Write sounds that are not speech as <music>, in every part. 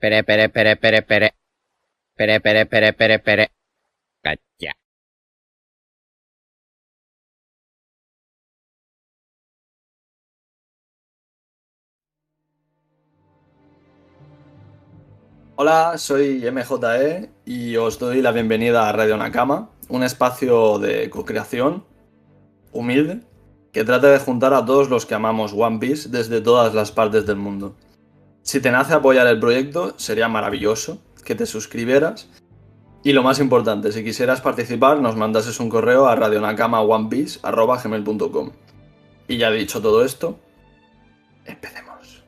Pere, pere, pere, pere, pere. Pere, pere, pere, pere, pere. Cacha. Hola, soy MJE y os doy la bienvenida a Radio Nakama, un espacio de co-creación humilde que trata de juntar a todos los que amamos One Piece desde todas las partes del mundo. Si te nace apoyar el proyecto, sería maravilloso que te suscribieras. Y lo más importante, si quisieras participar, nos mandases un correo a radionakamaonepiece.com. Y ya dicho todo esto, empecemos.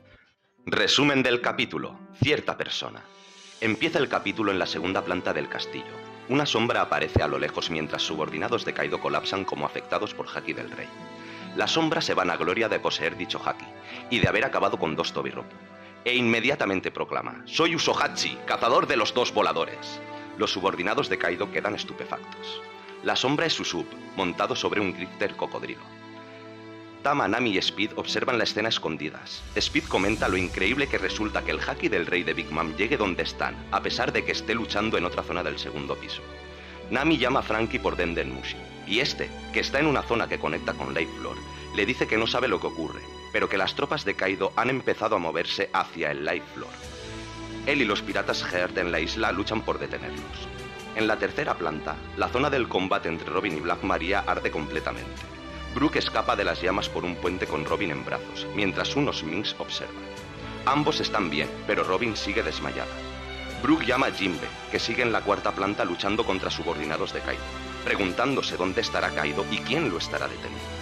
Resumen del capítulo. Cierta persona. Empieza el capítulo en la segunda planta del castillo. Una sombra aparece a lo lejos mientras subordinados de Kaido colapsan como afectados por Haki del Rey. La sombra se van a gloria de poseer dicho Haki y de haber acabado con dos Tobirop. E inmediatamente proclama: Soy Usohachi, cazador de los dos voladores. Los subordinados de Kaido quedan estupefactos. La sombra es Usopp, montado sobre un grifter cocodrilo. Tama, Nami y Speed observan la escena escondidas. Speed comenta lo increíble que resulta que el haki del rey de Big Mom llegue donde están, a pesar de que esté luchando en otra zona del segundo piso. Nami llama a Frankie por Denden Mushi, y este, que está en una zona que conecta con Light Floor, le dice que no sabe lo que ocurre, pero que las tropas de Kaido han empezado a moverse hacia el Light Floor. Él y los piratas Heard en la isla luchan por detenerlos. En la tercera planta, la zona del combate entre Robin y Black Maria arde completamente. Brooke escapa de las llamas por un puente con Robin en brazos, mientras unos Minks observan. Ambos están bien, pero Robin sigue desmayada. Brooke llama a Jimbe, que sigue en la cuarta planta luchando contra subordinados de Kaido, preguntándose dónde estará Kaido y quién lo estará deteniendo.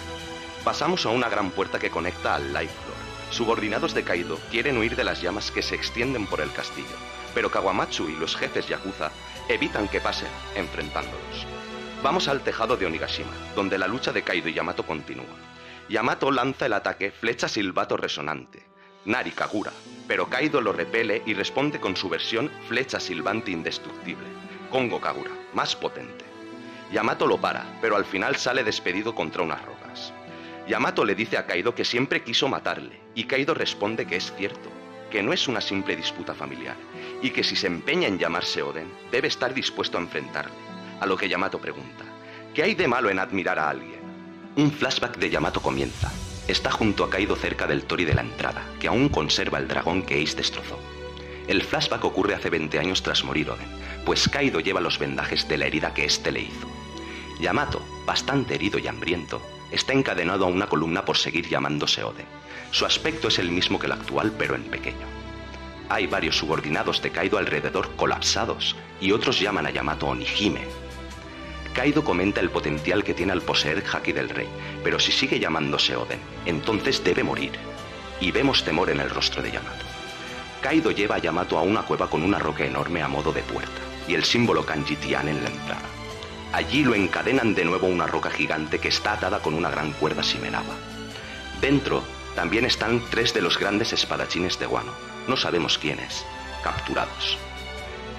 Pasamos a una gran puerta que conecta al Life Floor. Subordinados de Kaido quieren huir de las llamas que se extienden por el castillo, pero Kawamatsu y los jefes Yakuza evitan que pasen, enfrentándolos. Vamos al tejado de Onigashima, donde la lucha de Kaido y Yamato continúa. Yamato lanza el ataque flecha silbato resonante, Nari Kagura, pero Kaido lo repele y responde con su versión flecha silbante indestructible, Kongo Kagura, más potente. Yamato lo para, pero al final sale despedido contra unas rocas. Yamato le dice a Kaido que siempre quiso matarle, y Kaido responde que es cierto, que no es una simple disputa familiar, y que si se empeña en llamarse Oden, debe estar dispuesto a enfrentarle. A lo que Yamato pregunta, ¿qué hay de malo en admirar a alguien? Un flashback de Yamato comienza. Está junto a Kaido cerca del Tori de la entrada, que aún conserva el dragón que Ace destrozó. El flashback ocurre hace 20 años tras morir Oden, pues Kaido lleva los vendajes de la herida que éste le hizo. Yamato, bastante herido y hambriento, está encadenado a una columna por seguir llamándose Oden. Su aspecto es el mismo que el actual, pero en pequeño. Hay varios subordinados de Kaido alrededor colapsados, y otros llaman a Yamato Onihime, Kaido comenta el potencial que tiene al poseer Haki del Rey, pero si sigue llamándose Oden, entonces debe morir. Y vemos temor en el rostro de Yamato. Kaido lleva a Yamato a una cueva con una roca enorme a modo de puerta, y el símbolo kanji Tian en la entrada. Allí lo encadenan de nuevo una roca gigante que está atada con una gran cuerda simenaba. Dentro también están tres de los grandes espadachines de Wano, no sabemos quiénes, capturados.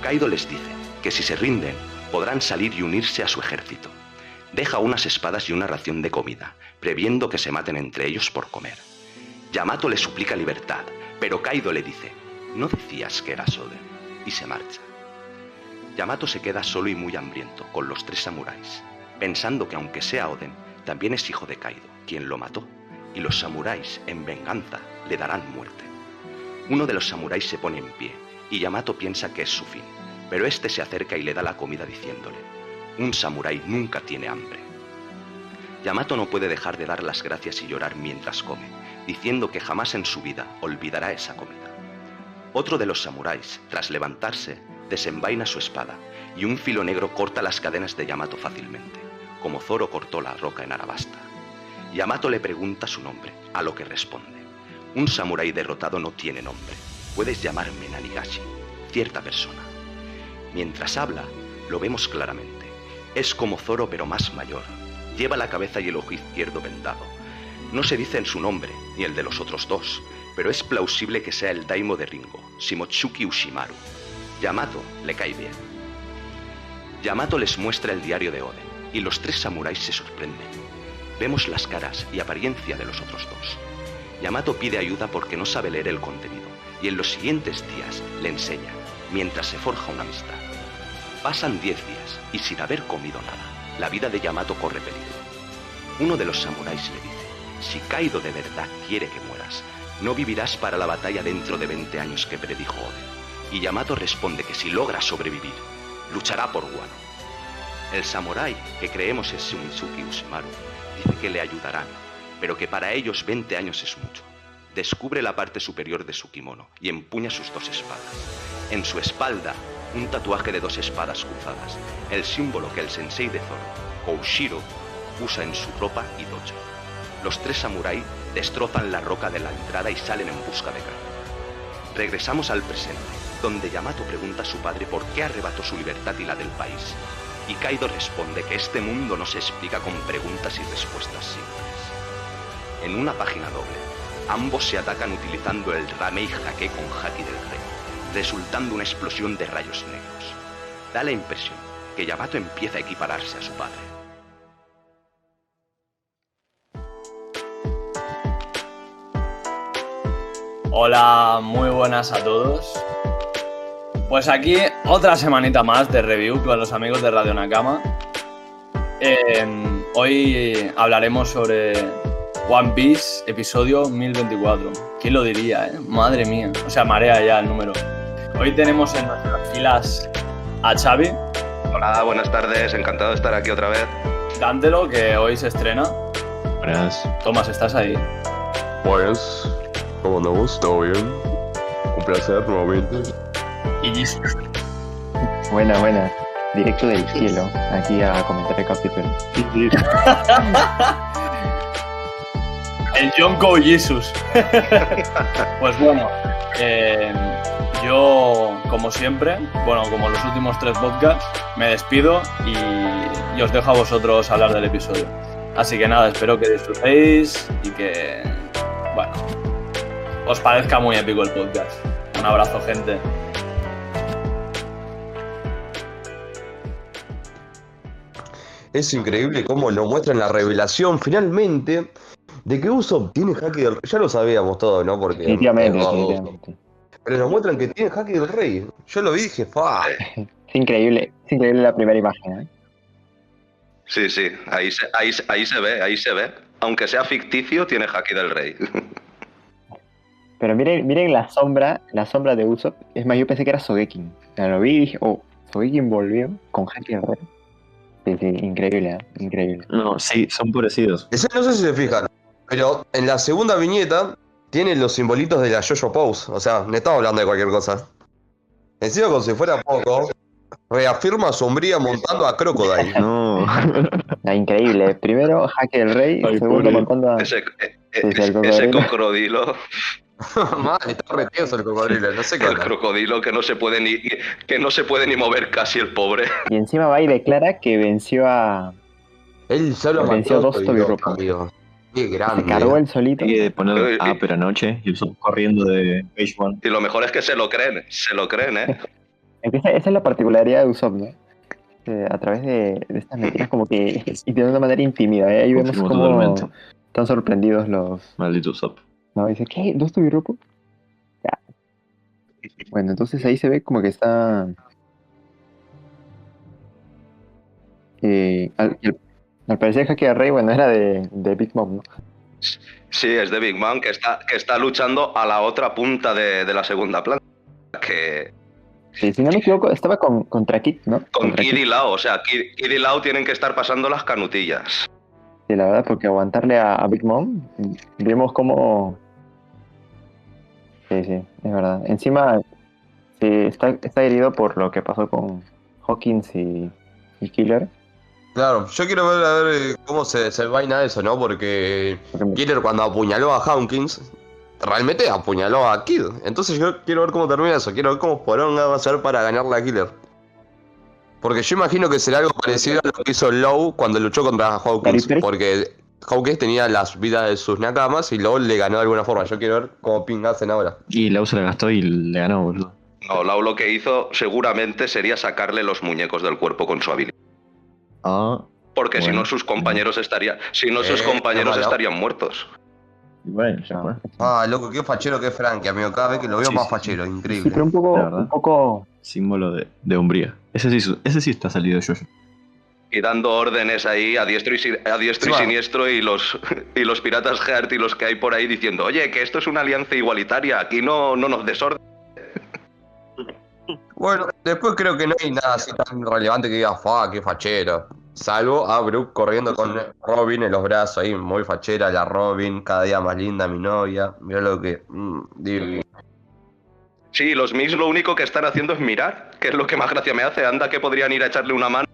Kaido les dice que si se rinden, podrán salir y unirse a su ejército. Deja unas espadas y una ración de comida, previendo que se maten entre ellos por comer. Yamato le suplica libertad, pero Kaido le dice, ¿no decías que eras Oden? Y se marcha. Yamato se queda solo y muy hambriento con los tres samuráis, pensando que aunque sea Oden, también es hijo de Kaido, quien lo mató, y los samuráis, en venganza, le darán muerte. Uno de los samuráis se pone en pie, y Yamato piensa que es su fin pero este se acerca y le da la comida diciéndole, un samurái nunca tiene hambre. Yamato no puede dejar de dar las gracias y llorar mientras come, diciendo que jamás en su vida olvidará esa comida. Otro de los samuráis, tras levantarse, desenvaina su espada y un filo negro corta las cadenas de Yamato fácilmente, como Zoro cortó la roca en Arabasta. Yamato le pregunta su nombre, a lo que responde, un samurái derrotado no tiene nombre, puedes llamarme Nanigashi, cierta persona. Mientras habla, lo vemos claramente. Es como Zoro pero más mayor. Lleva la cabeza y el ojo izquierdo vendado. No se dice en su nombre, ni el de los otros dos, pero es plausible que sea el daimo de Ringo, Shimotsuki Ushimaru. Yamato le cae bien. Yamato les muestra el diario de Oden, y los tres samuráis se sorprenden. Vemos las caras y apariencia de los otros dos. Yamato pide ayuda porque no sabe leer el contenido, y en los siguientes días le enseña, mientras se forja una amistad. Pasan 10 días y sin haber comido nada, la vida de Yamato corre peligro. Uno de los samuráis le dice, si Kaido de verdad quiere que mueras, no vivirás para la batalla dentro de 20 años que predijo Oden. Y Yamato responde que si logra sobrevivir, luchará por Wano. El samurái, que creemos es Shunitsuki Ushimaru, dice que le ayudarán, pero que para ellos 20 años es mucho. Descubre la parte superior de su kimono y empuña sus dos espadas. En su espalda, un tatuaje de dos espadas cruzadas, el símbolo que el sensei de Zoro, Koushiro, usa en su ropa y dojo. Los tres samuráis destrozan la roca de la entrada y salen en busca de Kaido. Regresamos al presente, donde Yamato pregunta a su padre por qué arrebató su libertad y la del país. Y Kaido responde que este mundo no se explica con preguntas y respuestas simples. En una página doble, ambos se atacan utilizando el Ramei Hake con Haki del Rey, resultando una explosión de rayos negros. Da la impresión que Yamato empieza a equipararse a su padre. Hola, muy buenas a todos. Pues aquí otra semanita más de review con los amigos de Radio Nakama. Eh, hoy hablaremos sobre One Piece, episodio 1024. ¿Quién lo diría, eh? Madre mía. O sea, marea ya el número. Hoy tenemos en nuestras filas a Xavi, Hola, buenas tardes, encantado de estar aquí otra vez. Dántelo, que hoy se estrena. Buenas. Tomás, ¿estás ahí? Buenas. ¿Cómo andamos? ¿Todo bien? Un placer nuevamente. Y Jesus. Buena, buena. Directo del cielo, aquí a comentar el capítulo. <laughs> El Yonko Jesus. <laughs> pues bueno, eh, yo, como siempre, bueno, como los últimos tres podcasts, me despido y, y os dejo a vosotros hablar del episodio. Así que nada, espero que disfrutéis y que, bueno, os parezca muy épico el podcast. Un abrazo, gente. Es increíble cómo nos muestran la revelación finalmente de que Usopp tiene Haki del Rey. Ya lo sabíamos todo, ¿no? Porque Definitivamente, gordo Usopp. definitivamente. Pero nos muestran que tiene Haki del Rey. Yo lo vi y dije, fa. <laughs> Es increíble, es increíble la primera imagen, ¿eh? Sí, sí, ahí se, ahí, se- ahí se ve, ahí se ve. Aunque sea ficticio, tiene Haki del Rey. <laughs> Pero miren, miren la sombra, la sombra de Usopp. Es más, yo pensé que era Sogekin. O sea, lo vi y dije, oh, Sogekin volvió con Haki del Rey. Sí, sí, increíble, ¿eh? Increíble. No, sí, son parecidos. Ese no sé si se fijan, pero en la segunda viñeta tiene los simbolitos de la Jojo Pose. O sea, no estamos hablando de cualquier cosa. Encima, como si fuera poco, reafirma a Sombría montando a Crocodile. <laughs> No. La <laughs> increíble. Primero, Haki del Rey. Ay, segundo, pobre. montando a... Ese, eh, Sí, sí, el ese cocodrilo. <laughs> Madre, está re tenso el cocodrilo, no sé qué el crocodilo que no se puede ni que no se puede ni mover casi el pobre. <laughs> Y encima va y declara que venció a... Él solo Venció mató a dos amigo. Qué Se grande. cargó el solito. Y de poner ah, y- pero anoche y Usopp corriendo de Page One. Y lo mejor es que se lo creen, se lo creen, ¿eh? <laughs> Esa, esa es la particularidad de Usopp, ¿no? Eh, a través de, de estas mentiras como que... Y de una manera intimida, ¿eh? Ahí vemos cómo totalmente. están sorprendidos los... Maldito Usopp. No, dice, ¿qué? ¿Dos Tobiropo? Ya. Bueno, entonces ahí se ve como que está... Eh, al, parecer Haki del Rey, bueno, era de, de Big Mom, ¿no? Sí, es de Big Man que está, que está luchando a la otra punta de, de la segunda planta. Que Sí, si no me equivoco, estaba con, contra Kid, ¿no? con Contra Kid y Lao, o sea, Kid, Kid y Lao tienen que estar pasando las canutillas. Sí, la verdad, porque aguantarle a, a Big Mom, vemos cómo... Sí, sí, es verdad. Encima, sí, está, está herido por lo que pasó con Hawkins y, y Killer. Claro, yo quiero ver a ver eh, cómo se, se vaina eso, ¿no? Porque Killer cuando apuñaló a Hawkins, realmente apuñaló a Kid. Entonces yo quiero ver cómo termina eso, quiero ver cómo Poronga va a hacer para ganarle a Killer. Porque yo imagino que será algo parecido a lo que hizo Low cuando luchó contra Hawkins. Porque Hawkins tenía las vidas de sus nakamas y Low le ganó de alguna forma. Yo quiero ver cómo Ping hacen ahora. Y Lau se la gastó y le ganó, boludo. No, Lao lo que hizo seguramente sería sacarle los muñecos del cuerpo con su habilidad. Ah, Porque si Bueno. no, sus compañeros estarían. Si no, sus Eh, compañeros estarían muertos. Y bueno, ya fue. Ah, loco, qué fachero que es Frankie, amigo. Cada vez que lo veo Sí, más sí. fachero, Sí, increíble. pero un poco, un poco. Símbolo de, de hombría. Ese sí, su- ese sí está salido de Jojo. Y dando órdenes ahí a diestro y, si- a diestro y siniestro y los, <laughs> y los piratas Heart y los que hay por ahí diciendo, oye, que esto es una alianza igualitaria, aquí no, no nos desorden. <laughs> Bueno, después creo que no hay nada así tan relevante que diga, fa, qué fachero. Salvo a Brooke corriendo con Robin en los brazos ahí, muy fachera la Robin, cada día más linda mi novia. Mira lo que. mm. Sí, los Mix lo único que están haciendo es mirar, que es lo que más gracia me hace. Anda que podrían ir a echarle una mano.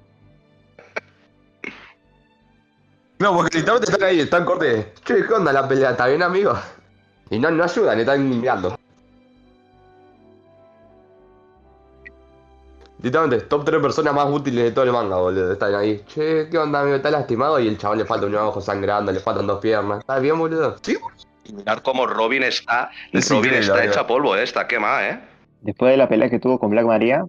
No, porque literalmente están ahí, están corte. Che, ¿qué onda la pelea? ¿Está bien, amigo? Y no, no ayudan, están mirando. Literalmente, top 3 personas más útiles de todo el manga, boludo. Están ahí. Che, ¿qué onda, amigo? ¿Está lastimado? Y el chaval le falta un ojo sangrando, le faltan dos piernas. ¿Está bien, boludo? Sí. Y mirar cómo Robin está. Es Robin está hecha polvo, eh, está quemada, ¿eh? Después de la pelea que tuvo con Black Maria,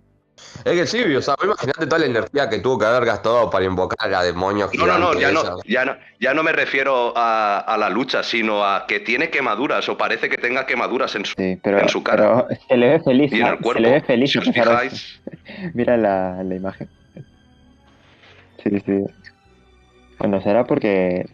Es que sí, o sea, vos imaginate toda la energía que tuvo que haber gastado para invocar a demonios No, no, no, ya no, ya no, ya no me refiero a, a la lucha, sino a que tiene quemaduras o parece que tenga quemaduras en su, sí, pero, En su cara. pero se le ve feliz, y en el cuerpo. Se le ve feliz si os fijáis. Mira la, la imagen. Sí, sí. Bueno, será porque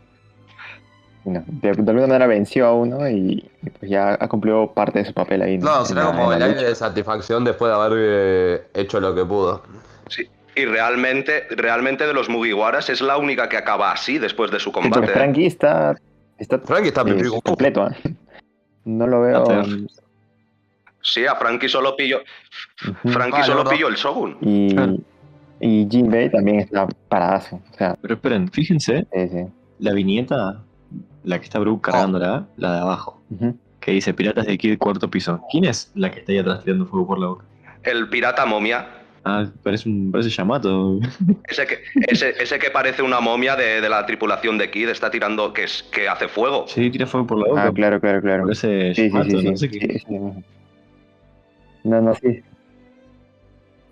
no, de, de alguna manera venció a uno y, y pues ya ha cumplido parte de su papel ahí. No, en será la- como el aire lucha. de satisfacción después de haber eh, hecho lo que pudo. Sí. Y realmente, realmente de los Mugiwaras es la única que acaba así después de su combate. ¿eh? Frankie está, está Frankie está eh, completo. ¿eh? No lo veo. Sí, a Frankie solo. Frankie Ah, solo no, pilló el Shogun. Y, Claro. y Jinbei también está paradazo. O sea, Pero esperen, fíjense, sí, sí. la viñeta, la que está Brooke cargándola, la de abajo, que dice Piratas de Kid cuarto piso. ¿Quién es la que está ahí atrás tirando fuego por la boca? El pirata momia. Ah, parece un parece Yamato. <laughs> Ese que, ese, ese que parece una momia de, de la tripulación de Kid está tirando que, es, que hace fuego. Sí, tira fuego por la boca. Ah, claro, claro, claro. Parece Sí, sí, Yamato, sí, sí, no sé qué. sí, sí. No, no, sí.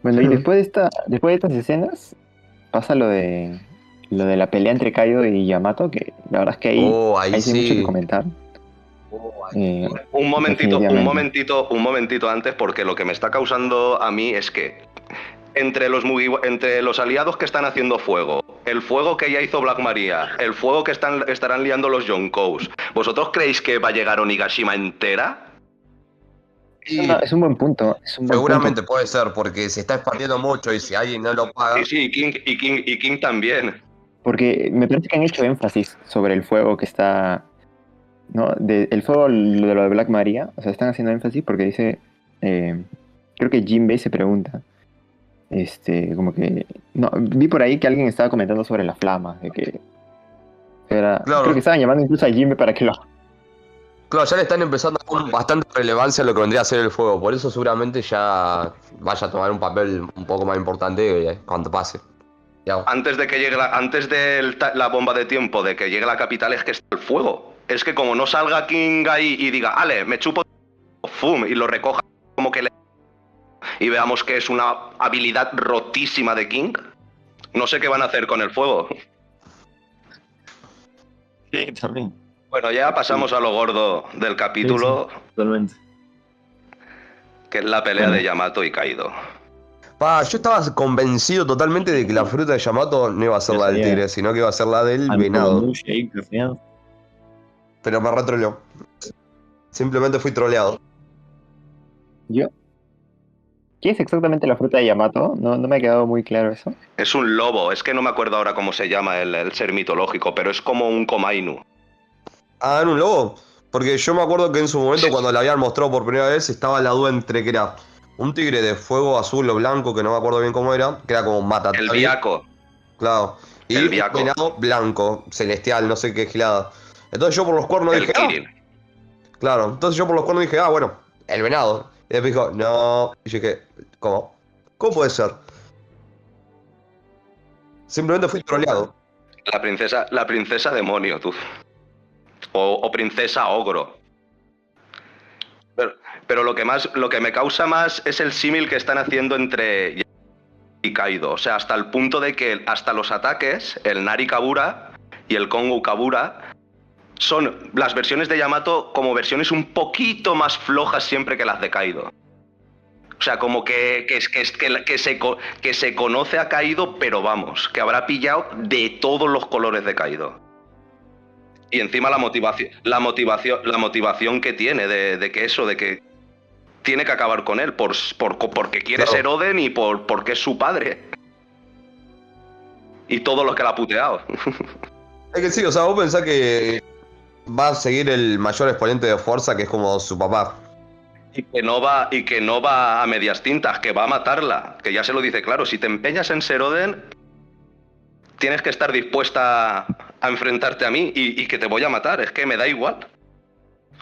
Bueno, y después de esta, después de estas escenas, pasa lo de lo de la pelea entre Kaido y Yamato, que la verdad es que ahí, Oh, ahí ahí sí hay mucho que comentar. Eh, Un momentito, un momentito, un momentito antes, porque lo que me está causando a mí es que entre los, entre los aliados que están haciendo fuego, el fuego que ya hizo Black Maria, el fuego que están, estarán liando los Yonkous, ¿vosotros creéis que va a llegar Onigashima entera? es, una- es un buen punto. Es un buen Seguramente punto. puede ser, porque se está expandiendo mucho y si alguien no lo paga. Sí, sí, y King, y King, y King también. Porque me parece que han hecho énfasis sobre el fuego que está. ¿No? De, el fuego lo de lo de Black Maria. O sea, están haciendo énfasis porque dice. eh, creo que Jinbei se pregunta. Este, como que. No, vi por ahí que alguien estaba comentando sobre la flama. De que. Era, Claro. Creo que estaban llamando incluso a Jinbei para que lo. Claro, ya le están empezando a dar bastante relevancia a lo que vendría a ser el fuego. Por eso seguramente ya vaya a tomar un papel un poco más importante eh, cuando pase. Antes de que llegue la, antes de la bomba de tiempo, de que llegue la capital, es que está el fuego. Es que como no salga King ahí y diga, ale, me chupo, fum, y lo recoja como que le... Y veamos que es una habilidad rotísima de King. No sé qué van a hacer con el fuego. Sí, también. Bueno, ya pasamos a lo gordo del capítulo, Totalmente. que es la pelea Bueno. de Yamato y Kaido. Pa, yo estaba convencido totalmente de que la fruta de Yamato no iba a ser la del tigre, sino que iba a ser la del venado. Pero me retroleó. Simplemente fui troleado. Yo. ¿Qué es exactamente la fruta de Yamato? No, no me ha quedado muy claro eso. Es un lobo, es que no me acuerdo ahora cómo se llama el, el ser mitológico, pero es como un Komainu. Ah, ¿era un lobo? Porque yo me acuerdo que en su momento, cuando la habían mostrado por primera vez, estaba la duda entre que era un tigre de fuego azul o blanco, que no me acuerdo bien cómo era, que era como Matatari. El Biaco. Claro. Y El un venado blanco, celestial, no sé qué gilada. Entonces yo por los cuernos El dije, ah, Kirin. claro. Entonces yo por los cuernos dije, ah, bueno, el venado. Y después dijo, no. Y yo dije, ¿cómo? ¿Cómo puede ser? Simplemente fui troleado. La princesa, la princesa demonio, tú. O, o princesa ogro. Pero, lo que más, lo que me causa más es el símil que están haciendo entre y Kaido. O sea, hasta el punto de que hasta los ataques, el Nari Kabura y el Kongo Kabura, son las versiones de Yamato como versiones un poquito más flojas siempre que las de Kaido. O sea, como que, que, que, se, que se conoce a Kaido, pero vamos, que habrá pillado de todos los colores de Kaido. Y encima la motivación, la motivación, la motivación que tiene de, de que eso, de que tiene que acabar con él por, por- porque quiere Claro. ser Oden y por, porque es su padre. Y todo lo que la ha puteado. Es que sí, o sea, vos pensás que va a seguir el mayor exponente de fuerza que es como su papá. Y que no va, y que no va a medias tintas, que va a matarla. Que ya se lo dice claro, si te empeñas en ser Oden, tienes que estar dispuesta a enfrentarte a mí y, y que te voy a matar. Es que me da igual.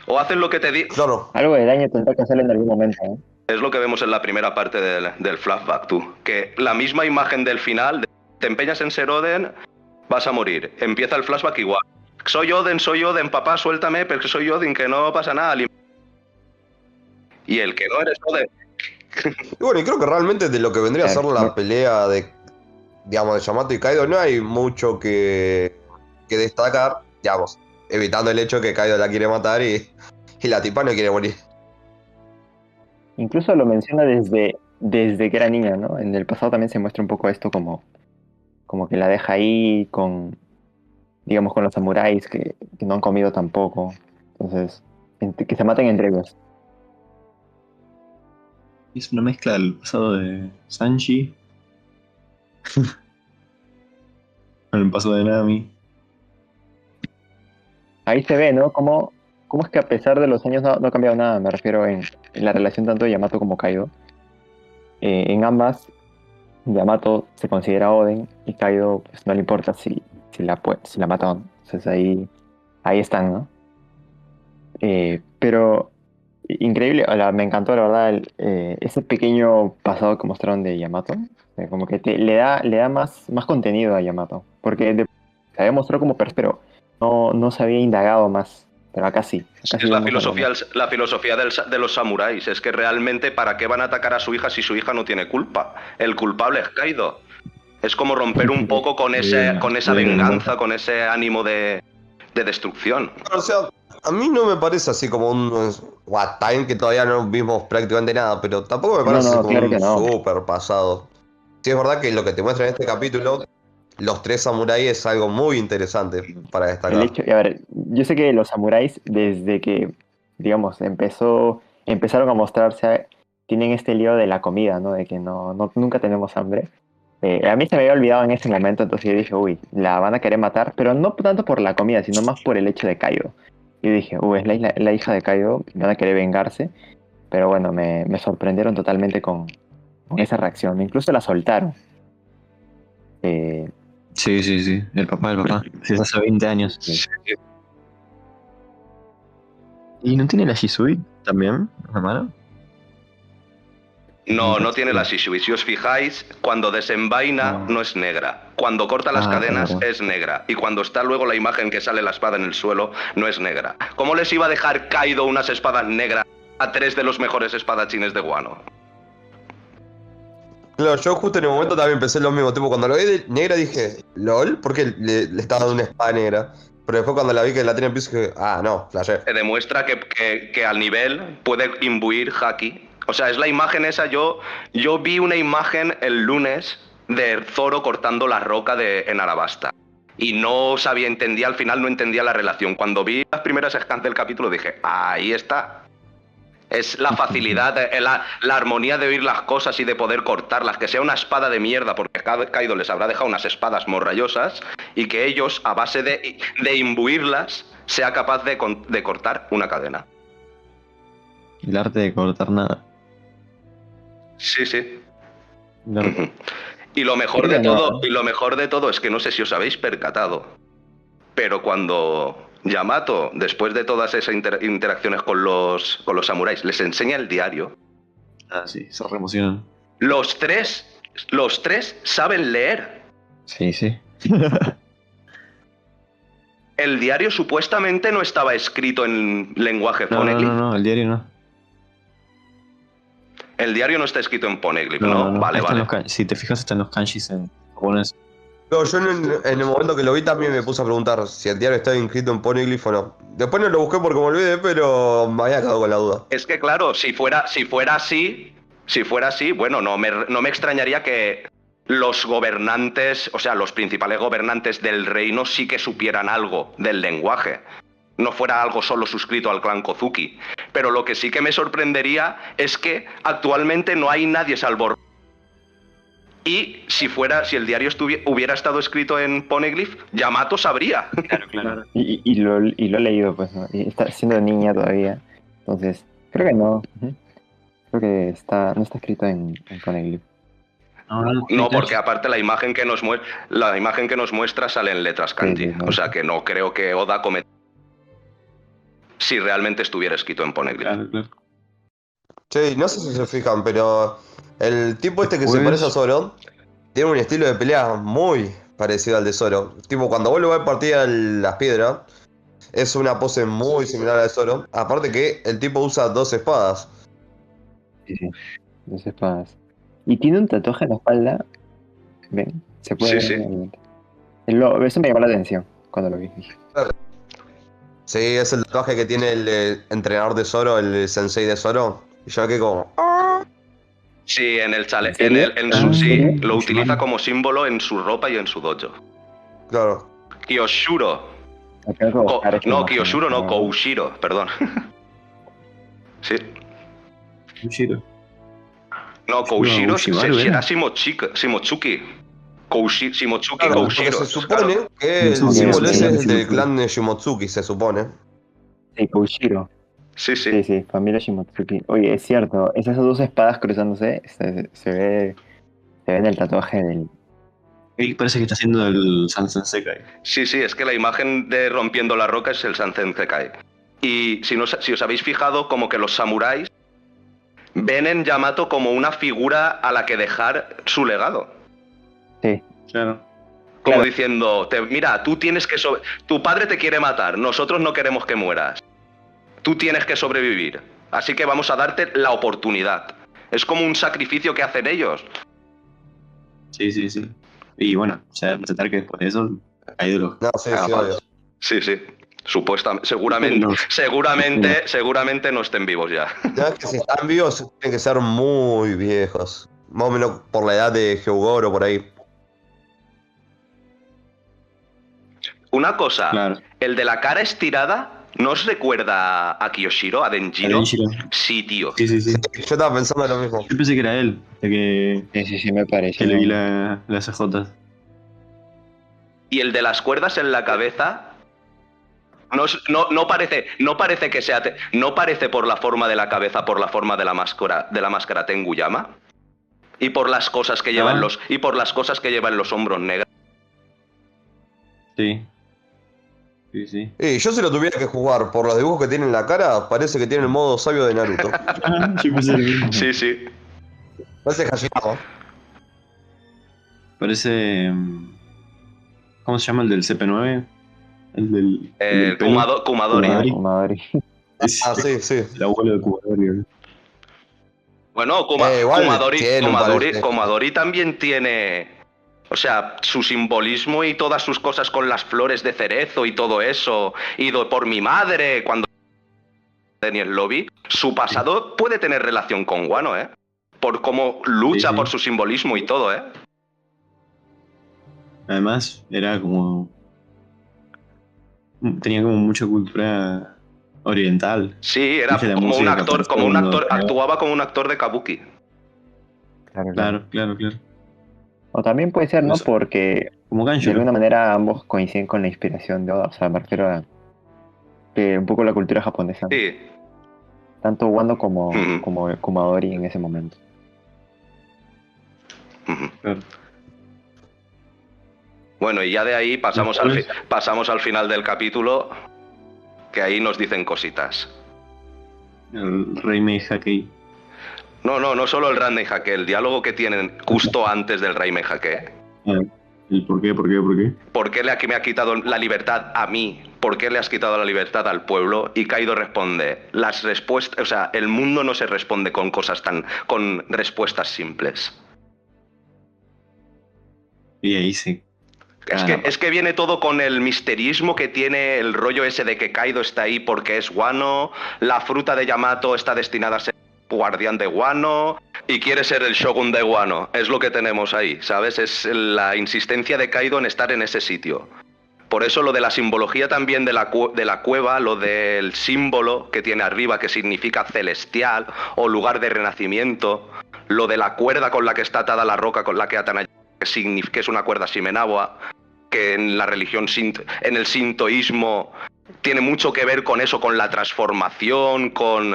O haces lo que te di. Claro. Algo de daño tendrá que hacerle en algún momento, ¿eh? Es lo que vemos en la primera parte del, del flashback, tú. Que la misma imagen del final, te empeñas en ser Oden, vas a morir. Empieza el flashback igual. Soy Oden, soy Oden, papá, suéltame, pero que soy Oden, que no pasa nada. Y el que no eres Oden. <laughs> Y bueno, y creo que realmente de lo que vendría a ser la pelea de, digamos, de Yamato y Kaido, no hay mucho que, que destacar, digamos, evitando el hecho que Kaido la quiere matar y, y la tipa no quiere morir. Incluso lo menciona desde, desde que era niña, ¿no? En el pasado también se muestra un poco esto como, como que la deja ahí con, digamos, con los samuráis que, que no han comido tampoco. Entonces, ent- que se maten entre ellos. Es una mezcla del pasado de Sanji. con el pasado de Nami. Ahí se ve, ¿no? Cómo, cómo es que a pesar de los años no, ha cambiado nada. Me refiero en, la relación tanto de Yamato como Kaido. Eh, en ambas, Yamato se considera Oden y Kaido pues, no le importa si, si, la, si la mata o no. Entonces ahí, ahí están, ¿no? Eh, pero increíble, o me encantó la verdad eh, ese pequeño pasado que mostraron de Yamato. Como que te- le da, le da más, más contenido a Yamato. Porque se había mostrado como pero no, no se había indagado más. Pero acá sí. Acá sí Es la filosofía, la filosofía del de los samuráis. Es que realmente, ¿para qué van a atacar a su hija si su hija no tiene culpa? El culpable es Kaido. Es como romper un poco <laughs> con, ese, Bien, con esa bien, venganza, con ese ánimo de, de destrucción. O sea, a mí no me parece así como un What Time que todavía no vimos prácticamente nada, pero tampoco me parece no, como claro un no. super pasado. Sí, es verdad que lo que te muestra en este capítulo, los tres samuráis es algo muy interesante para destacar. El hecho, a ver, yo sé que los samuráis, desde que, digamos, empezó, empezaron a mostrarse, tienen este lío de la comida, ¿no? De que no, no- nunca tenemos hambre. Eh, a mí se me había olvidado en ese momento, entonces yo dije, uy, la van a querer matar, pero no tanto por la comida, sino más por el hecho de Kaido. Y dije, uy, es la, isla- la hija de Kaido, van a querer vengarse. Pero bueno, me, me sorprendieron totalmente con, con esa reacción. Incluso la soltaron. Eh, Sí, sí, sí. El papá del papá. Sí, es hace 20 años. ¿Y no tiene la Shisui también, hermano? No, no tiene la Shishui. Si os fijáis, cuando desenvaina No. no es negra. Cuando corta las Ah, cadenas claro. es negra. Y cuando está luego la imagen que sale la espada en el suelo, no es negra. ¿Cómo les iba a dejar Kaido unas espadas negras a tres de los mejores espadachines de Guano? Claro, yo justo en el momento también pensé lo mismo, tipo, cuando lo vi de negra dije, LOL, porque le, le estaba dando una espada negra. Pero después cuando la vi que la tenía en piso dije, ah, no, flashé. Te demuestra que, que- al nivel puede imbuir Haki. O sea, es la imagen esa. Yo, yo vi una imagen el lunes de Zoro cortando la roca de, en Arabasta. Y no sabía, entendía, al final no entendía la relación. Cuando vi las primeras scans del capítulo dije, ahí está. Es la facilidad, eh, la, la armonía de oír las cosas y de poder cortarlas. Que sea una espada de mierda, porque Ka- Kaido les habrá dejado unas espadas morrayosas. Y que ellos, a base de, de imbuirlas, sea capaz de, de cortar una cadena. El arte de cortar nada. Sí, sí. no-. <laughs> Y lo mejor de todo, y lo mejor de todo es que no sé si os habéis percatado, pero cuando Yamato, después de todas esas inter- interacciones con los, con los samuráis, les enseña el diario, Ah, sí, se re emocionan. los tres, los tres saben leer. Sí, sí. <laughs> El diario supuestamente no estaba escrito en lenguaje No, no, poneglyph. no, no, el diario no. El diario no está escrito en poneglyph, No, ¿no? no, no. Vale, Está en vale. los si te fijas, están los kanjis en japonés. No, yo en, el momento que lo vi también me puse a preguntar si el diario estaba inscrito en Poneglyph o no. Después no lo busqué porque me olvidé, pero me había quedado con la duda. Es que claro, si fuera, si fuera así, si fuera así, bueno, no me, no me extrañaría que los gobernantes, o sea, los principales gobernantes del reino sí que supieran algo del lenguaje. No fuera algo solo suscrito al clan Kozuki. Pero lo que sí que me sorprendería es que actualmente no hay nadie salvo. Y si fuera, si el diario hubiera estado escrito en Poneglyph, Yamato sabría. <laughs> Claro, claro. Y, lo, y lo he leído, pues, ¿no? Y está siendo niña todavía. Entonces, creo que no. Creo que está, no está escrito en, en Poneglyph. No, porque aparte la imagen que nos muestra, la imagen que nos muestra sale en letras kanji. Sí, sí, sí. O sea que no creo que Oda cometa si realmente estuviera escrito en Poneglyph. Claro, claro. Sí, no sé si se fijan, pero el tipo este que se parece a Zoro tiene un estilo de pelea muy parecido al de Zoro. Tipo, cuando vos lo ves partir las piedras, es una pose muy similar a la de Zoro. Aparte que el tipo usa dos espadas. Sí, sí. Dos espadas. Y tiene un tatuaje en la espalda. ¿Ven? Se puede Sí, ver sí. Lo- Eso me llamó la atención cuando lo vi. Sí, es el tatuaje que tiene el eh, entrenador de Zoro, el sensei de Zoro. Y yo aquí como... Sí, en el chale, ¿En el, en su, ¿en sí, lo utiliza como símbolo en su ropa y en su dojo. Claro. Kiyoshuro. "Me tengo que Ko- buscar esta no, Kiyoshuro no. Koushiro, perdón. <laughs> sí. Ushiro. No, Koushiro será Shimotsuki. Koushi, Shimotsuki Claro, Koushiro. se supone claro. que el Sí, sí, símbolo es sí, del clan de Shimotsuki, se supone. Sí, Koushiro. Sí, sí. Sí, sí, familia Shimotsuki. Oye, es cierto, esas dos espadas cruzándose se, se ve se ve en el tatuaje del. Y parece que está haciendo el Sansen Sekai. Sí, sí, es que la imagen de rompiendo la roca es el Sanzen Sekai. Y si, no, si os habéis fijado, como que los samuráis ven en Yamato como una figura a la que dejar su legado. Sí, Claro. Como Claro. diciendo, te- mira, tú tienes que... sobre- Tu padre te quiere matar, nosotros no queremos que mueras. Tú tienes que sobrevivir. Así que vamos a darte la oportunidad. Es como un sacrificio que hacen ellos. Sí, sí, sí. Y bueno, o sea, resaltar que después de eso ha los. No, sí, sí. Sí, sí. Supuestamente, seguramente, No. seguramente, seguramente no estén vivos ya. Ya es que si están vivos tienen que ser muy viejos. Más o menos por la edad de Hyogoro por ahí. Una cosa, Claro. el de la cara estirada, ¿no os recuerda a Kiyoshiro, a Denjiro? Denjiro. Sí, tío. Sí, sí, sí. Yo estaba pensando lo mismo. Yo pensé que era él, de que, sí, sí, sí, me parece. que le vi la, las CJ. Y el de las cuerdas en la cabeza. No, no, no parece, no parece que sea. No parece por la forma de la cabeza, por la forma de la máscara, de la máscara Tenguyama. Y por las cosas que llevan Ah. los. Y por las cosas que llevan los hombros negros. Sí. Sí, sí. Y yo si lo tuviera que jugar por los dibujos que tiene en la cara, parece que tiene el modo sabio de Naruto. <laughs> Sí, sí. Parece Hashirama. Parece. mm, ¿Cómo se llama el del CP9? El del. el Eh, del pelo. Kumado- Kumadori. Kumadori. Ah, sí, sí. El abuelo de Kumadori. ¿no? Bueno, Kuma- Eh, igual Kumadori, tiene un Kumadori- parecido. Kumadori también tiene. O sea, su simbolismo y todas sus cosas con las flores de cerezo y todo eso. Y do- por mi madre, cuando en el lobby, su pasado puede tener relación con Wano, ¿eh? Por cómo lucha Sí, sí. por su simbolismo y todo, ¿eh? Además, era como. Tenía como mucha cultura oriental. Sí, era como un actor, como un actor, actuaba como un actor de kabuki. Claro, claro. Claro, claro, claro. O también puede ser, ¿no? Eso. Porque Como de alguna manera ambos coinciden con la inspiración de Oda. O sea, me refiero a que un poco la cultura japonesa. Sí. Tanto Wando como, Ujú. como Kumadori en ese momento. Claro. Bueno, y ya de ahí pasamos al, pasamos al final del capítulo, que ahí nos dicen cositas. El rey Meihakei. No, no, no solo el Randy Jaque, el diálogo que tienen justo antes del Rey Jaque. Ah, ¿El por qué, por qué, por qué? ¿Por qué le, me ha quitado la libertad a mí? ¿Por qué le has quitado la libertad al pueblo? Y Kaido responde, las respuestas, o sea, el mundo no se responde con cosas tan, con respuestas simples. Y ahí sí. Es Ah, que, no. es que viene todo con el misterismo que tiene el rollo ese de que Kaido está ahí porque es Wano, la fruta de Yamato está destinada a ser guardián de Wano y quiere ser el shogun de Wano. Es lo que tenemos ahí, ¿sabes? Es la insistencia de Kaido en estar en ese sitio. Por eso lo de la simbología también de la, de la cueva, lo del símbolo que tiene arriba que significa celestial o lugar de renacimiento, lo de la cuerda con la que está atada la roca con la que atan a que, es una cuerda Shimenawa, que en la religión, en el sintoísmo tiene mucho que ver con eso, con la transformación, con,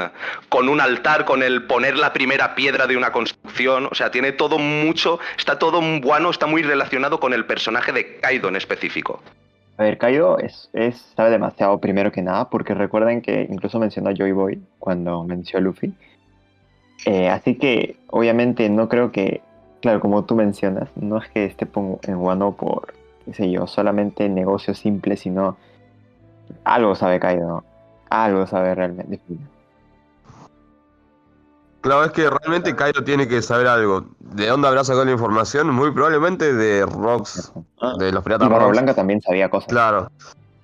con un altar, con el poner la primera piedra de una construcción, o sea, tiene todo mucho, está todo bueno, está muy relacionado con el personaje de Kaido en específico. A ver, Kaido es, es, sabe demasiado primero que nada, porque recuerden que incluso mencionó a Joy Boy cuando mencionó a Luffy. Eh, así que, obviamente, no creo que, claro, como tú mencionas, no es que esté en Wano por, qué sé yo, solamente negocio simple, sino algo sabe Kaido, algo sabe realmente. Claro, es que realmente Kaido tiene que saber algo. ¿De dónde habrá sacado la información? Muy probablemente de Rocks, Ah, de los Y piratas Barba Rocks. Blanca también sabía cosas. Claro.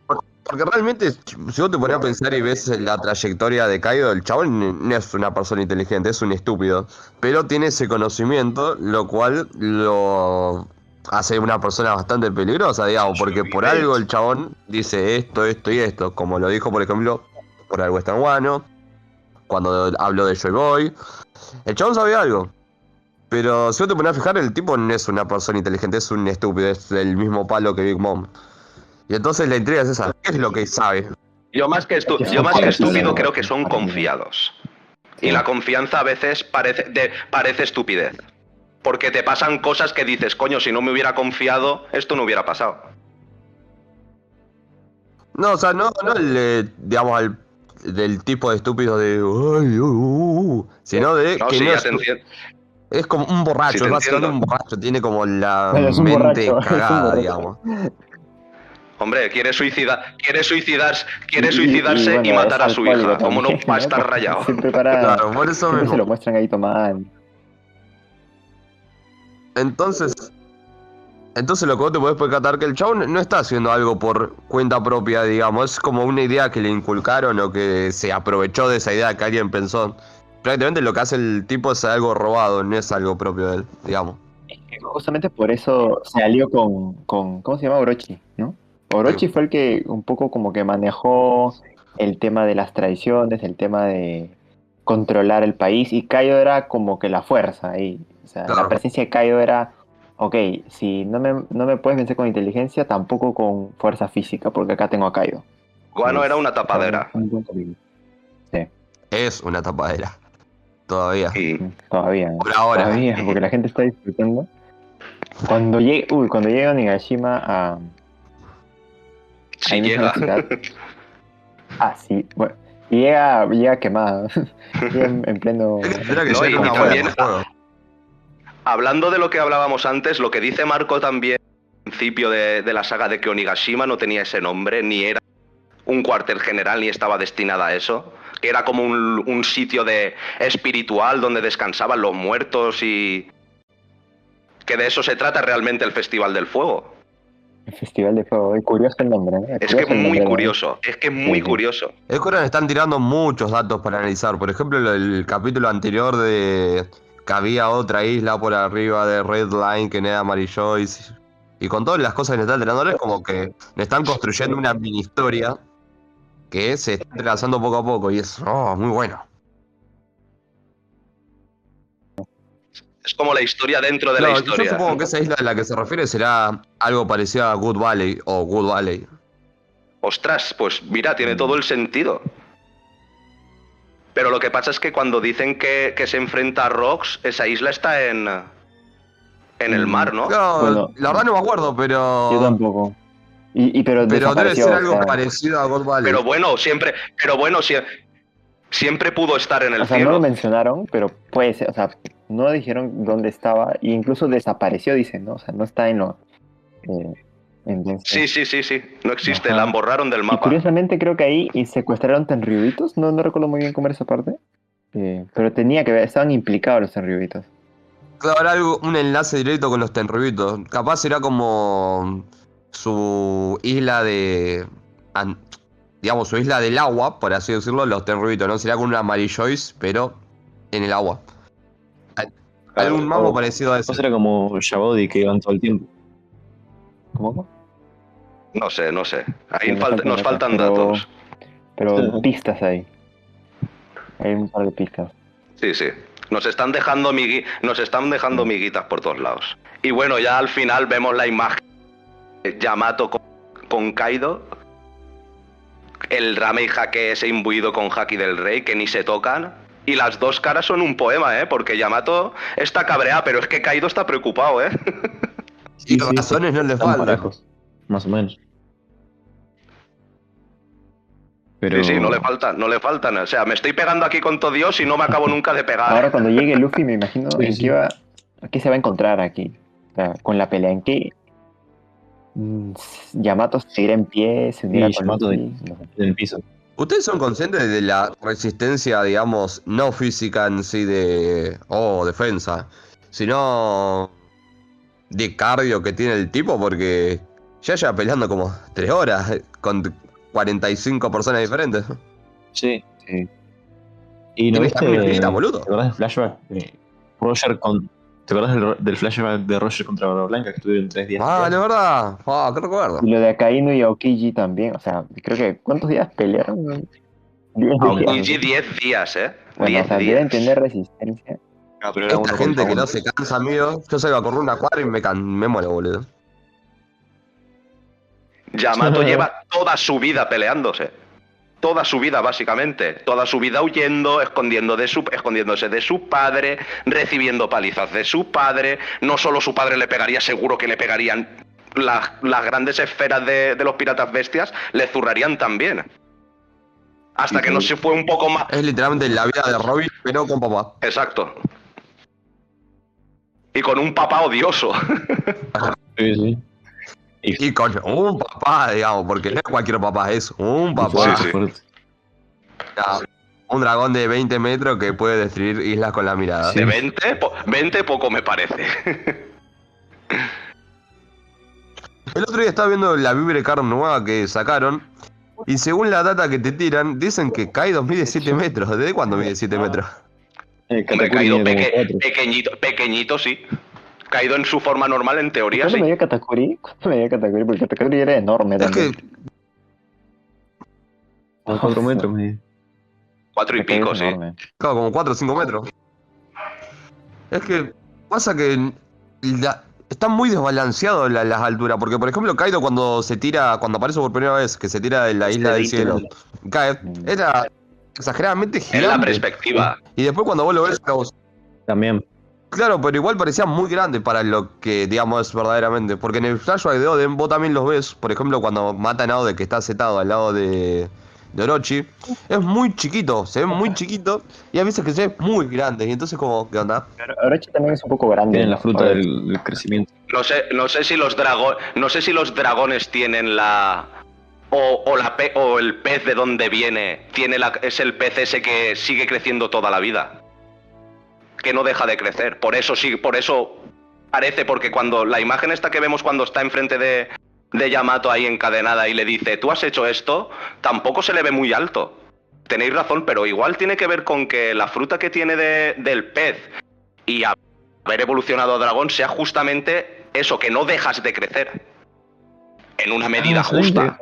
Por- Porque realmente, si vos te pones a pensar y ves la trayectoria de Kaido, el chabón no es una persona inteligente, es un estúpido. Pero tiene ese conocimiento, lo cual lo hace una persona bastante peligrosa, digamos, porque por algo el chabón dice esto, esto y esto. Como lo dijo, por ejemplo, por algo está en Wano, cuando habló de Joy Boy. El chabón sabía algo. Pero si vos te pones a fijar, el tipo no es una persona inteligente, es un estúpido, es del mismo palo que Big Mom. Y entonces la intriga es esa, ¿qué es lo que sabe? Yo más que, estu- yo más que estúpido creo que son confiados. Y la confianza a veces parece, de- parece estupidez. Porque te pasan cosas que dices, coño, si no me hubiera confiado, esto no hubiera pasado. No, o sea, no, no el, eh, digamos, al- del tipo de estúpido de... "Ay, uh, uh, uh", sino de No, que sí, no ya es, como un borracho, Sí, básicamente un borracho, tiene como la mente borracho, <laughs> cagada, digamos. Hombre, quiere suicidar, quiere suicidarse, quiere suicidarse y, y bueno, matar a su hija. ¿Cómo no va a estar rayado? Claro, por eso siempre se lo muestran ahí tomando. Entonces, entonces lo que vos te podés percatar que el chabón no está haciendo algo por cuenta propia, digamos, es como una idea que le inculcaron o que se aprovechó de esa idea que alguien pensó. Prácticamente lo que hace el tipo es algo robado, no es algo propio de él, digamos. Justamente por eso se alió con, con ¿cómo se llama? Orochi, ¿no? Orochi fue el que un poco como que manejó el tema de las tradiciones, el tema de controlar el país y Kaido era como que la fuerza ahí. O sea, Claro. la presencia de Kaido era, ok, si no me, no me puedes vencer con inteligencia, tampoco con fuerza física, porque acá tengo a Kaido. Guano era una tapadera. Es una tapadera. Todavía. Y Todavía. ¿no? Por ahora. Todavía, porque la gente está disfrutando. Cuando llegue, uy, cuando llegue Onigashima a, ahí llega. la ciudad. <laughs> Ah, sí, bueno. Y llega, llega quemado. <laughs> llega en, en pleno. Hay que No, y una bola también-. Hablando de lo que hablábamos antes, lo que dice Marco también al principio de, de la saga de que Onigashima no tenía ese nombre, ni era un cuartel general, ni estaba destinada a eso. Que era como un, un sitio de espiritual donde descansaban los muertos y. Que de eso se trata realmente el Festival del Fuego. El Festival de Fuego. Es curioso el nombre, ¿eh? Es que curioso el muy curioso, es que muy Sí, sí. curioso. Es que ahora están tirando muchos datos para analizar. Por ejemplo, el, el capítulo anterior de que había otra isla por arriba de Red Line que no era Mary Joyce. Y con todas las cosas que le están tirando, es como que le están construyendo una mini historia que se está entrelazando poco a poco. Y es oh, muy bueno. Es como la historia dentro de la Claro, historia. Yo supongo que esa isla a la que se refiere será algo parecido a Good Valley o Good Valley. Ostras, pues mira, tiene todo el sentido. Pero lo que pasa es que cuando dicen que, que se enfrenta a Rox, esa isla está en. en el mar, ¿no? Claro, Bueno. la verdad no me acuerdo, pero. Yo tampoco. Y, y pero Pero debe ser o algo sea, parecido a God Valley. Pero bueno, siempre. Pero bueno, sie- siempre pudo estar en el O sea, no lo mencionaron, pero puede ser, o sea, no dijeron dónde estaba, e incluso desapareció, dicen, ¿no? O sea, no está en lo. eh, Sí, sí, sí, sí. No existe, Ajá. la borraron del Y mapa. curiosamente creo que ahí y secuestraron tenryubitos, no, no recuerdo muy bien cómo era esa parte, eh, pero tenía que ver, estaban implicados los tenryubitos. Claro, habrá algo, un enlace directo con los tenrubitos. Capaz será como. su isla de. an- digamos, su isla del agua, por así decirlo, los Tenryubito, ¿no? Sería como una Marillois, pero en el agua. Al- Algún mambo O- parecido a eso. era como Jabody que iban todo el tiempo. ¿Cómo? No sé, no sé. Ahí Sí, nos falta- faltan nos datos, faltan pero- datos. Pero pistas ahí. Hay un par de pistas. Sí, sí. Nos están dejando migui- nos están dejando miguitas por todos lados. Y bueno, ya al final vemos la imagen de Yamato con, con Kaido. El Rame y Hake ese imbuido con Haki del Rey, que ni se tocan. Y las dos caras son un poema, ¿eh? Porque Yamato está cabreado, pero es que Kaido está preocupado, ¿eh? Y <laughs> razones no le faltan. Más o menos. Pero... Sí, sí, no le faltan, no le faltan. O sea, me estoy pegando aquí con todo Dios y no me acabo nunca de pegar. Ahora cuando llegue Luffy me imagino Sí, en sí. qué va. ¿Qué se va a encontrar aquí? O sea, con la pelea en qué. mm, Yamato seguirá en pie, se unirá Sí, con Yamato de- Luffy. No sé. En el piso. ¿Ustedes son conscientes de la resistencia, digamos, no física en sí de. o defensa, sino. de cardio que tiene el tipo? Porque ya lleva peleando como 3 horas eh, con 45 personas diferentes. Sí, sí. ¿Y no viste... infinita, boludo. ¿Te acordás del flashback? de Roger con... ¿Te acordás del, del flashback de Roger contra Barba Blanca que estuvieron tres días? Ah, de verdad. Ah, qué recuerdo. Y lo de Akainu y Aokiji también. O sea, creo que. ¿Cuántos días pelearon? Diez Ah, días. Aokiji 10 días, ¿eh? Bueno, 10 o sea, días. deben tener resistencia. Ah, pero era uno Esta gente que no se cansa, amigo. Yo salgo a correr una cuadra y me, can me muero, boludo. Yamato <laughs> lleva toda su vida peleándose. Toda su vida, básicamente. Toda su vida huyendo, escondiendo de su, escondiéndose de su padre, recibiendo palizas de su padre. No solo su padre le pegaría, seguro que le pegarían las, las grandes esferas de, de los piratas bestias, le zurrarían también. Hasta que no se fue un poco más. Es literalmente la vida de Robin, pero con papá. Exacto. Y con un papá odioso. <laughs> Sí, sí. Y con un papá, digamos, porque no es cualquier papá, es un papá. Sí. Ya, Un dragón de 20 metros que puede destruir islas con la mirada. De 20, po- 20 poco me parece. <laughs> El otro día estaba viendo la Vibrecar nueva que sacaron. Y según la data que te tiran, dicen que Kaido mide 7 metros. ¿Desde cuándo mide 7 metros? Eh, Hombre, peque- pequeñito, pequeñito, sí. Caído en su forma normal, en teoría, ¿Cuánto sí. me dio Katakuri? ¿Cuánto me dio Katakuri? Porque Katakuri era enorme Es también. que cuatro metros mide. Cuatro y Katakuri pico, sí. enorme. Claro, como 4 o 5 metros. Es que pasa que la- están muy desbalanceados la- las alturas. Porque, por ejemplo, Kaido cuando se tira, cuando aparece por primera vez, que se tira de la isla del 20 cielo, cae, era exageradamente Es la gigante. perspectiva. Y después cuando vos lo ves, vos- También. Claro, pero igual parecía muy grande para lo que, digamos, es verdaderamente. Porque en el flashback de Oden, vos también los ves, por ejemplo, cuando matan a Oden, que está setado al lado de, de Orochi, es muy chiquito, se ve muy chiquito, y a veces que se ve muy grande. Y entonces, como, ¿qué onda? Pero Orochi también es un poco grande. Tienen la fruta del, del crecimiento. No sé, no sé si los dragones. No sé si los dragones tienen la. O, o la pe- o el pez de donde viene. Tiene la, es el pez ese que sigue creciendo toda la vida. Que no deja de crecer. Por eso sí, por eso parece, porque cuando. La imagen esta que vemos cuando está enfrente de. de Yamato ahí encadenada y le dice, tú has hecho esto, tampoco se le ve muy alto. Tenéis razón, pero igual tiene que ver con que la fruta que tiene de- del pez y haber evolucionado a dragón sea justamente eso, que no dejas de crecer. En una medida Ah, ¿saben justa.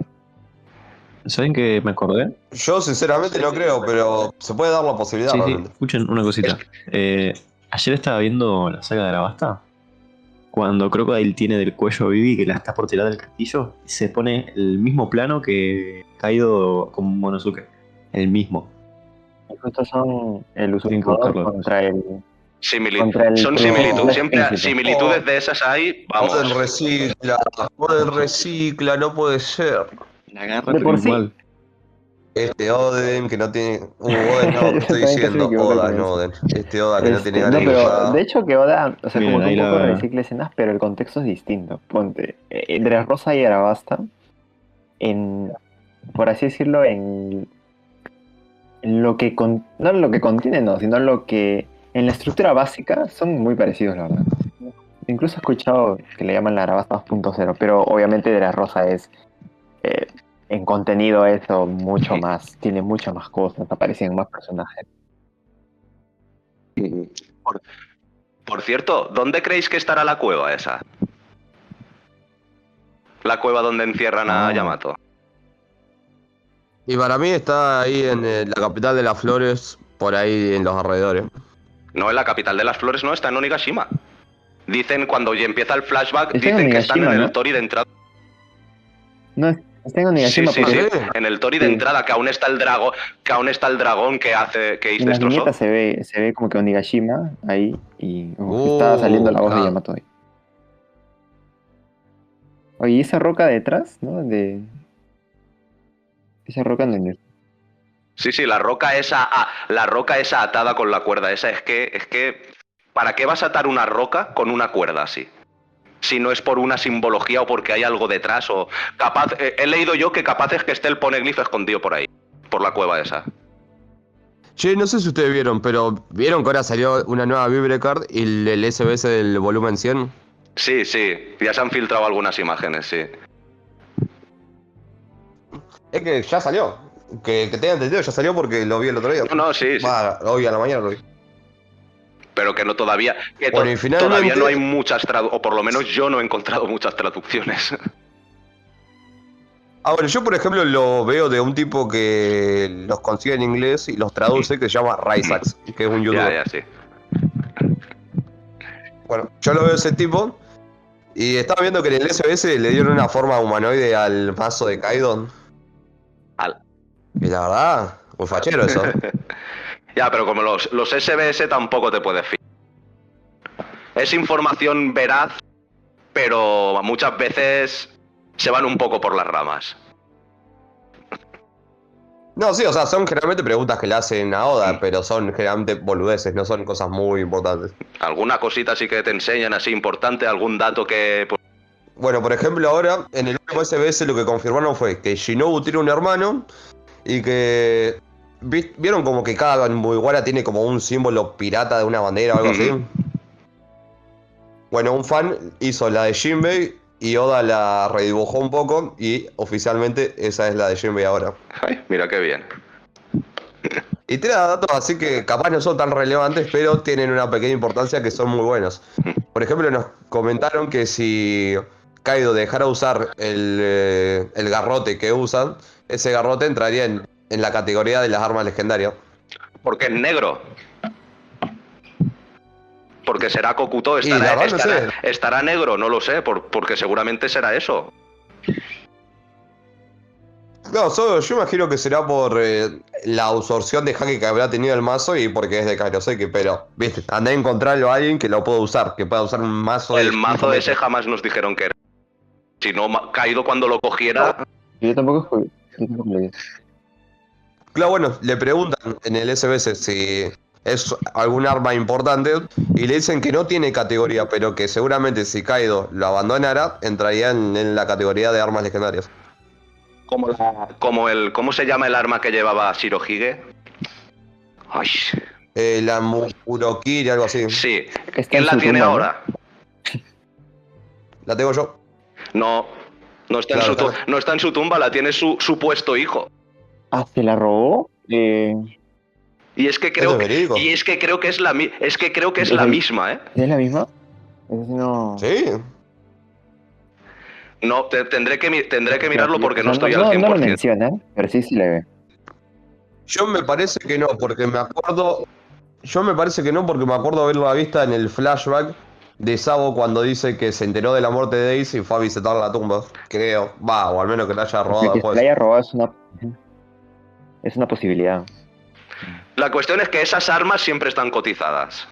¿Saben que me acordé? Yo sinceramente no creo, pero se puede dar la posibilidad. Sí, sí, escuchen una cosita. Eh, ayer estaba viendo la saga de Arabasta. Cuando Crocodile tiene del cuello a Vivi que la está por tirar del castillo, se pone el mismo plano que caído con Monosuke. El mismo. justo son el usurpador contra el. Contra el Son príncipe. similitudes. Siempre similitudes de esas hay. Vamos. Joder, recicla, joder, recicla, no puede ser. La garra De por sí. Este Oden que no tiene. Uh, Oden no, <laughs> estoy diciendo Oda, no. Oden. Este Oda que no Este, tiene no, ganas de pero de hecho que Oda, o sea, Miren, como que un poco la- recicla escenas, pero el contexto es distinto. Ponte, eh, entre Rosa y Arabasta, en, por así decirlo, en, en lo que, con, no lo que contiene, no, sino en lo que, en la estructura básica, son muy parecidos, la verdad. Incluso he escuchado que le llaman la Arabasta 2.0, pero obviamente de la Rosa es. Eh, en contenido eso mucho <laughs> más. Tiene muchas más cosas, aparecen más personajes. Por cierto, ¿dónde creéis que estará la cueva esa? La cueva donde encierran a Ah. Yamato. Y para mí está ahí en eh, la capital de las flores, por ahí en los alrededores. No en la capital de las flores, no, está en Onigashima. Dicen cuando ya empieza el flashback, dicen que están en el ¿no? Tori de entrada. No, sí, sí, sí, en el Tori de entrada, que aún está el dragón, que aún está el dragón que hace que destrozó. se ve, se ve como que Onigashima ahí y uh, Uh, está saliendo la voz de. Yamato ahí. Oye, ¿y esa roca detrás, ¿no? De. Esa roca en el. Sí, sí, la roca esa, ah, la roca esa atada con la cuerda esa, es que, es que, ¿para qué vas a atar una roca con una cuerda así? Si no es por una simbología o porque hay algo detrás o capaz, eh, he leído yo que capaz es que esté el poneglyph escondido por ahí, por la cueva esa. Che, no sé si ustedes vieron, pero ¿vieron que ahora salió una nueva Vibra Card y el, el SBS del volumen 100? Sí, sí, ya se han filtrado algunas imágenes, sí. Es que ya salió. Que, que tengan entendido, ya salió porque lo vi el otro día. No, no, sí, sí. Hoy a la mañana lo vi. Pero que no todavía, que Bueno, todavía no hay muchas o por lo menos yo no he encontrado muchas traducciones. <laughs> Ah, bueno, yo por ejemplo lo veo de un tipo que los consigue en inglés y los traduce, que se llama Rysax, <laughs> que es un youtuber. ya, sí. Bueno, yo lo veo ese tipo y estaba viendo que en el SBS le dieron una forma humanoide al mazo de Kaidon. Al- Y la verdad, muy fachero eso. <laughs> Ya, pero como los, los SBS tampoco te puedes fiar. Es información veraz, pero muchas veces se van un poco por las ramas. No, sí, o sea, son generalmente preguntas que le hacen a Oda, pero son generalmente boludeces, no son cosas muy importantes. Alguna cosita sí que te enseñan así importante, algún dato que... pues, Bueno, por ejemplo, ahora en el último SBS lo que confirmaron fue que Shinobu tiene un hermano y que. Vi- ¿Vieron como que cada Mugiwara tiene como un símbolo pirata de una bandera o algo así? Bueno, un fan hizo la de Jinbei y Oda la redibujó un poco y oficialmente esa es la de Jinbei ahora. Ay, mira qué bien. Y tira datos así que capaz no son tan relevantes, pero tienen una pequeña importancia que son muy buenos. Por ejemplo, nos comentaron que si Kaido dejara usar el, eh, el garrote que usan, ese garrote entraría en, en la categoría de las armas legendarias. Porque es negro. Porque será Kokuto, estará, verdad no estará- sé. estará negro, no lo sé, por- porque seguramente será eso. No, solo yo imagino que será por eh, la absorción de jaque que habrá tenido el mazo y porque es de Kairoseki, pero, viste, andá a encontrarlo a alguien que lo pueda usar, que pueda usar un mazo de El mazo de ese jamás nos dijeron que era. Si no, Kaido cuando lo cogiera, Yo tampoco. Yo tampoco. Claro, bueno, le preguntan en el SBS si es algún arma importante y le dicen que no tiene categoría, pero que seguramente si Kaido lo abandonara, entraría en, en la categoría de armas legendarias. como, la- como el. ¿Cómo se llama el arma que llevaba Shirohige? Ay, Eh, la Murokiri, algo así. sí. ¿Quién la tiene tumba, ¿no? ahora? <laughs> La tengo yo. No. No está, en su claro. no está en su tumba, la tiene su supuesto hijo. Ah, ¿se la robó? Eh, Y es que ¿Eso creo es que, y es que creo que es la mi- es que creo que es ¿Es la el- misma, ¿eh? ¿Es la misma? Sí no... Sí. No, te- tendré que tendré que mirarlo porque no O estoy no, al no lo 100%. mencionan, pero sí se le ve. Yo me parece que no, porque me acuerdo. Yo me parece que no, porque me acuerdo haberla vista en el flashback de Sabo cuando dice que se enteró de la muerte de Daisy y fue a visitar la tumba. Creo. Va, o al menos que la haya O sea, robado que se después. la haya robado es una... Es una posibilidad. La cuestión es que esas armas siempre están cotizadas.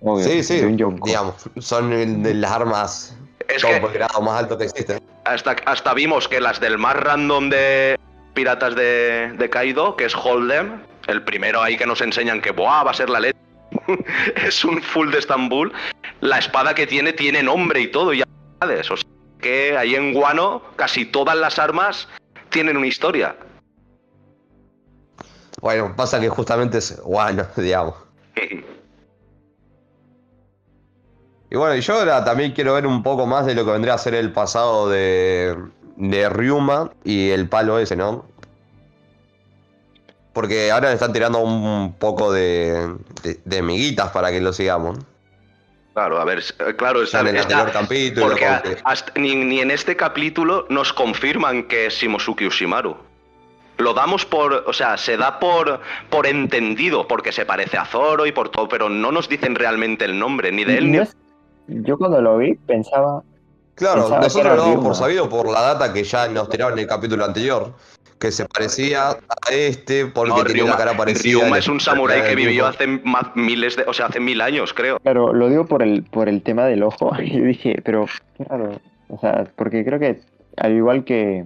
Obvio, Sí, sí. Digamos, son de las armas Es que grado más alto que existen. hasta, hasta vimos que las del más random de piratas de, de Kaido, que es Hold'em, el primero ahí que nos enseñan que Buah, va a ser la leche. <laughs> es un full de Estambul. La espada que tiene tiene nombre y todo, y habilidades. O sea que ahí en Guano casi todas las armas tienen una historia. Bueno, pasa que justamente es guano, <laughs> digamos. Y bueno, y yo ahora también quiero ver un poco más de lo que vendría a ser el pasado de, de Ryuma y el palo ese, ¿no? Porque ahora le están tirando un poco de, de, de miguitas para que lo sigamos. Claro, a ver, claro, está, En el anterior capítulo, porque- hasta- ni, ni en este capítulo nos confirman que es Shimosuke Ushimaru. Lo damos por, o sea, se da por, por entendido, porque se parece a Zoro y por todo, pero no nos dicen realmente el nombre, ni de él ni No es- Yo cuando lo vi pensaba, Claro, Pensaba nosotros lo damos por sabido por la data que ya nos tiraron en el capítulo anterior. Que se parecía a este porque No, tenía Ryuma, una cara parecida. Ryuma es un samurái que vivió hace más, miles de, o sea, hace mil años, creo. claro, lo digo por el, por el tema del ojo. <laughs> Y dije, pero qué raro. O sea, porque creo que al igual que.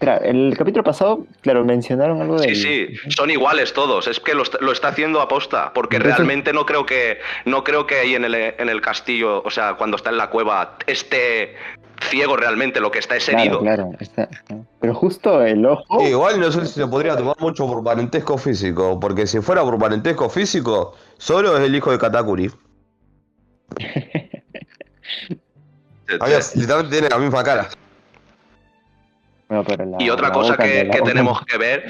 El capítulo pasado, claro, mencionaron algo de. Sí, sí, son iguales todos. Es que lo, está- lo está haciendo aposta, porque Entonces- realmente no creo que no creo que ahí en el, en el castillo, o sea, cuando está en la cueva, esté ciego realmente. Lo que está es herido. Claro, claro. está-. Pero justo el ojo. Sí, igual no sé si se podría tomar mucho por parentesco físico. Porque si fuera por parentesco físico, solo es el hijo de Katakuri. <laughs> Había- literalmente tiene la misma cara. Bueno, pero la- Y otra la cosa boca que, que tenemos que ver,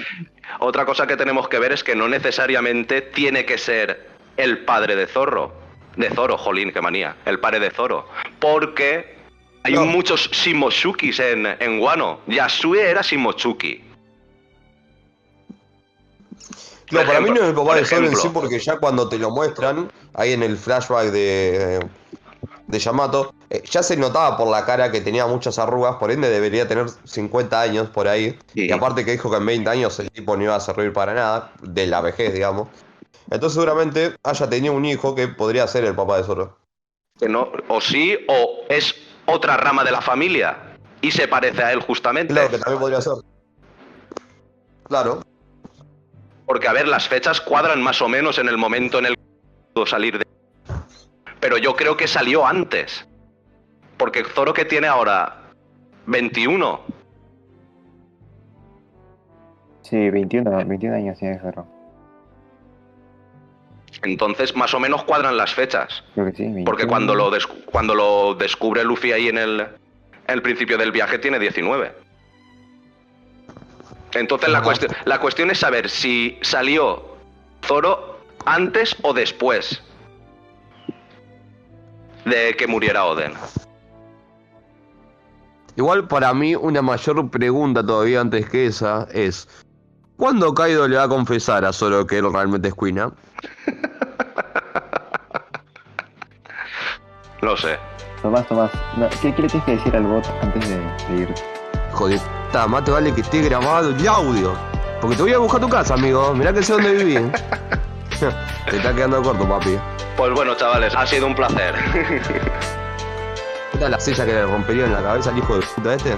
otra cosa que tenemos que ver es que no necesariamente tiene que ser el padre de Zorro, de Zoro, jolín, qué manía, el padre de Zoro, porque hay No. muchos Shimoshukis en, en Wano. Yasue era Shimochuki. No, para mí no es el papá de Zoro en sí, porque ya cuando te lo muestran, ahí en el flashback de, de Yamato, eh, ya se notaba por la cara que tenía muchas arrugas, por ende debería tener 50 años por ahí. Sí. Y aparte que dijo que en 20 años el tipo no iba a servir para nada, de la vejez, digamos. Entonces seguramente haya tenido un hijo que podría ser el papá de Zoro. Que no, o sí, o es otra rama de la familia y se parece a él justamente. Claro, que también podría ser. Claro. Porque, a ver, las fechas cuadran más o menos en el momento en el que pudo salir de... Pero yo creo que salió antes. Porque Zoro que tiene ahora 21. Sí, 21, 21 años tiene Zoro. Entonces, más o menos cuadran las fechas. Creo que sí. 21. Porque cuando lo, cuando lo descubre Luffy ahí en el, en el principio del viaje tiene 19. Entonces la, cuestión, la cuestión es saber si salió Zoro antes o después de que muriera Oden. Igual para mí una mayor pregunta todavía antes que esa es ¿Cuándo Kaido le va a confesar a Zoro que él realmente es Kuina? No <laughs> sé. Tomás, Tomás, no, ¿qué, qué le tienes que decir al bot antes de, de irte? Joder, está, más te vale que esté grabado el audio. Porque te voy a buscar tu casa, amigo. Mirá que sé dónde viví. <laughs> te está quedando corto, papi. Pues bueno, chavales, ha sido un placer. <laughs> La silla que le rompería en la cabeza al hijo de puta este.